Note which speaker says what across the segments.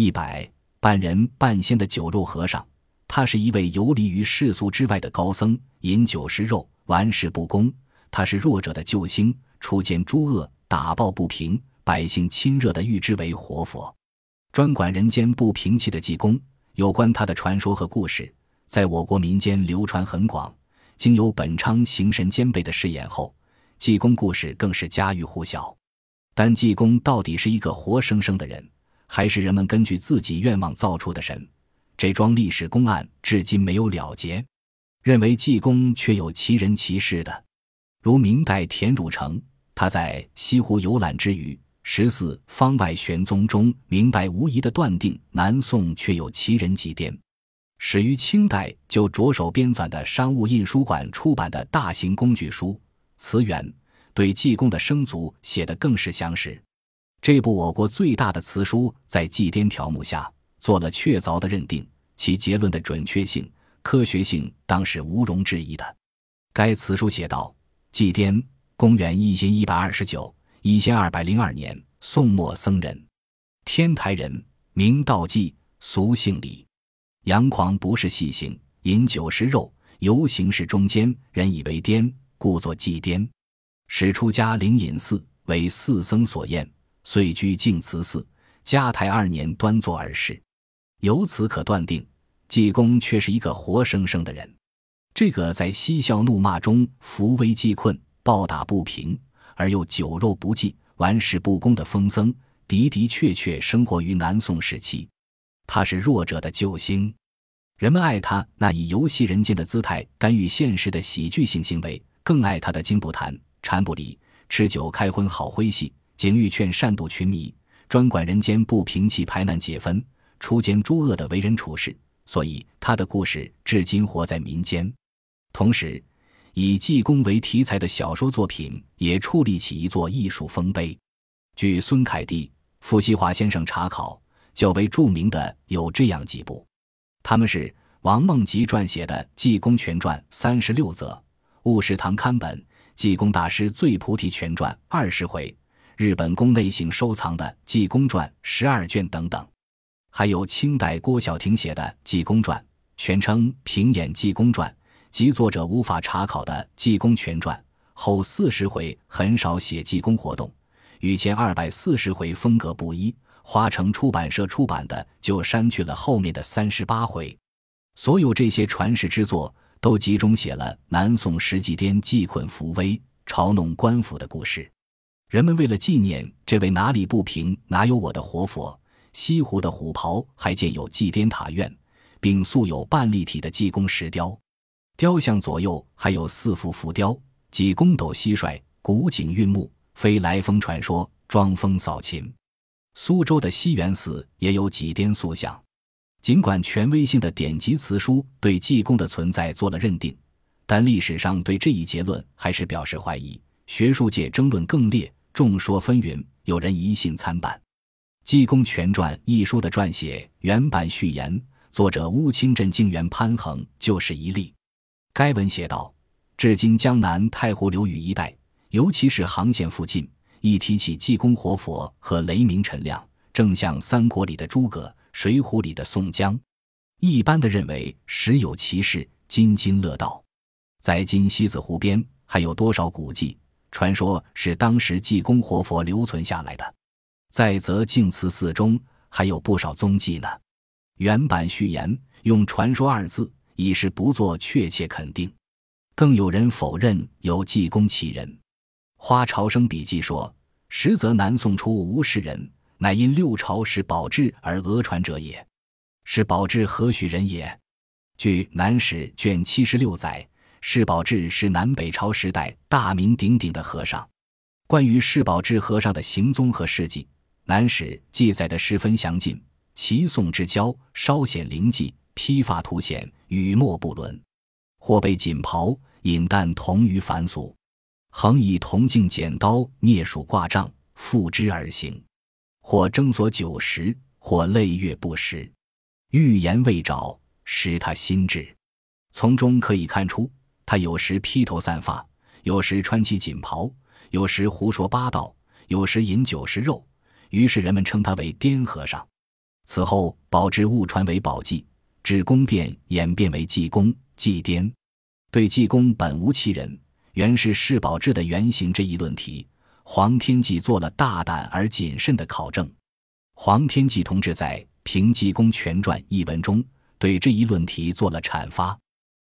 Speaker 1: 一百半人半仙的酒肉和尚，他是一位游离于世俗之外的高僧，饮酒食肉，玩世不恭。他是弱者的救星，初见诸恶，打抱不平，百姓亲热的誉之为活佛，专管人间不平气的济公。有关他的传说和故事，在我国民间流传很广。经由本昌形神兼备的饰演后，济公故事更是家喻户晓。但济公到底是一个活生生的人？还是人们根据自己愿望造出的神，这桩历史公案至今没有了结。认为济公却有其人其事的，如明代田汝成，他在西湖游览之余，十四方外玄宗中明白无疑的断定，南宋确有其人几颠。始于清代就着手编纂的商务印书馆出版的大型工具书《词源》，对济公的生卒写得更是详实。这部我国最大的词书，在祭奠条目下做了确凿的认定，其结论的准确性、科学性当是毋容置疑的。该词书写道：祭奠，公元一千一百二十九、一千二百零二年，宋末僧人，天台人，名道济，俗姓李。阳狂不是细行，饮酒食肉，游行是中间，人以为颠，故作祭奠。始出家灵隐寺，为四僧所厌。遂居净慈寺，嘉泰二年端坐而逝。由此可断定，济公却是一个活生生的人。这个在嬉笑怒骂中扶危济困、暴打不平，而又酒肉不忌、玩世不恭的疯僧，的的确确生活于南宋时期。他是弱者的救星，人们爱他那以游戏人间的姿态干预现实的喜剧性行为，更爱他的金不谈、禅不离、吃酒开荤好诙戏。景玉劝善度群迷，专管人间不平气、排难解纷、除奸诸恶的为人处事，所以他的故事至今活在民间。同时，以济公为题材的小说作品也矗立起一座艺术丰碑。据孙凯蒂、傅西华先生查考，较为著名的有这样几部：他们是王梦吉撰写的《济公全传》三十六则，务实堂刊本《济公大师醉菩提全传》二十回。日本宫内省收藏的《济公传》十二卷等等，还有清代郭晓婷写的《济公传》，全称《平演济公传》，及作者无法查考的《济公全传》后四十回很少写济公活动，与前二百四十回风格不一。花城出版社出版的就删去了后面的三十八回。所有这些传世之作，都集中写了南宋石济颠济困扶危、嘲弄官府的故事。人们为了纪念这位哪里不平哪有我的活佛，西湖的虎袍还建有祭奠塔院，并塑有半立体的济公石雕，雕像左右还有四幅浮雕：济公斗蟋蟀、古井运木、飞来峰传说、装疯扫琴。苏州的西园寺也有几颠塑像。尽管权威性的典籍词书对济公的存在做了认定，但历史上对这一结论还是表示怀疑，学术界争论更烈。众说纷纭，有人疑信参半。《济公全传》一书的撰写原版序言，作者乌清镇静园潘衡就是一例。该文写道：至今江南太湖流域一带，尤其是杭县附近，一提起济公活佛和雷鸣陈亮，正像三国里的诸葛，水浒里的宋江，一般的认为实有其事，津津乐道。在今西子湖边，还有多少古迹？传说是当时济公活佛留存下来的，在则净慈寺中还有不少踪迹呢。原版序言用“传说”二字，已是不做确切肯定。更有人否认有济公其人。花朝生笔记说：“实则南宋初无是人，乃因六朝时宝志而讹传者也。是宝志何许人也？”据《南史》卷七十六载。释宝志是南北朝时代大名鼎鼎的和尚。关于释宝志和尚的行踪和事迹，《南史》记载的十分详尽。齐宋之交，稍显灵迹，披发凸显，语墨不伦。或被锦袍，饮啖同于凡俗，横以铜镜剪刀，啮属挂杖，负之而行。或征所酒食，或累月不食，欲言未找，使他心智。从中可以看出。他有时披头散发，有时穿起锦袍，有时胡说八道，有时饮酒食肉，于是人们称他为癫和尚。此后，宝之误传为宝济，至公变演变为济公、济颠。对济公本无其人，原是世宝志的原型这一论题，黄天济做了大胆而谨慎的考证。黄天济同志在《评济公全传》一文中，对这一论题做了阐发。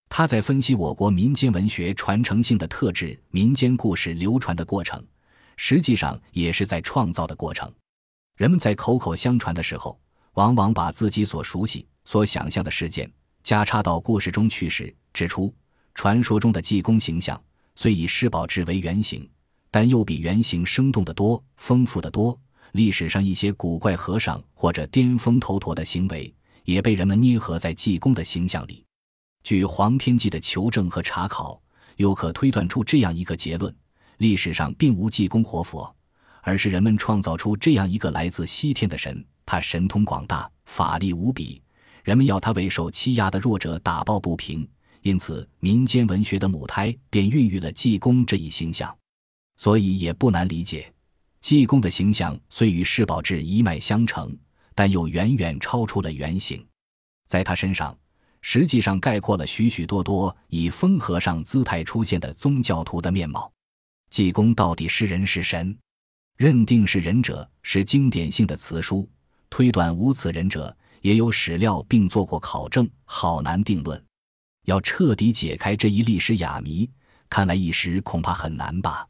Speaker 1: 他在分析我国民间文学传承性的特质，民间故事流传的过程，实际上也是在创造的过程。人们在口口相传的时候。往往把自己所熟悉、所想象的事件加插到故事中去时，指出传说中的济公形象虽以施宝志为原型，但又比原型生动得多、丰富得多。历史上一些古怪和尚或者巅峰头陀的行为，也被人们捏合在济公的形象里。据黄天记的求证和查考，又可推断出这样一个结论：历史上并无济公活佛，而是人们创造出这样一个来自西天的神。他神通广大，法力无比，人们要他为受欺压的弱者打抱不平，因此民间文学的母胎便孕育了济公这一形象。所以也不难理解，济公的形象虽与世宝志一脉相承，但又远远超出了原型。在他身上，实际上概括了许许多多以风和尚姿态出现的宗教徒的面貌。济公到底是人是神？认定是人者，是经典性的词书。推断无此人者，也有史料并做过考证，好难定论。要彻底解开这一历史哑谜，看来一时恐怕很难吧。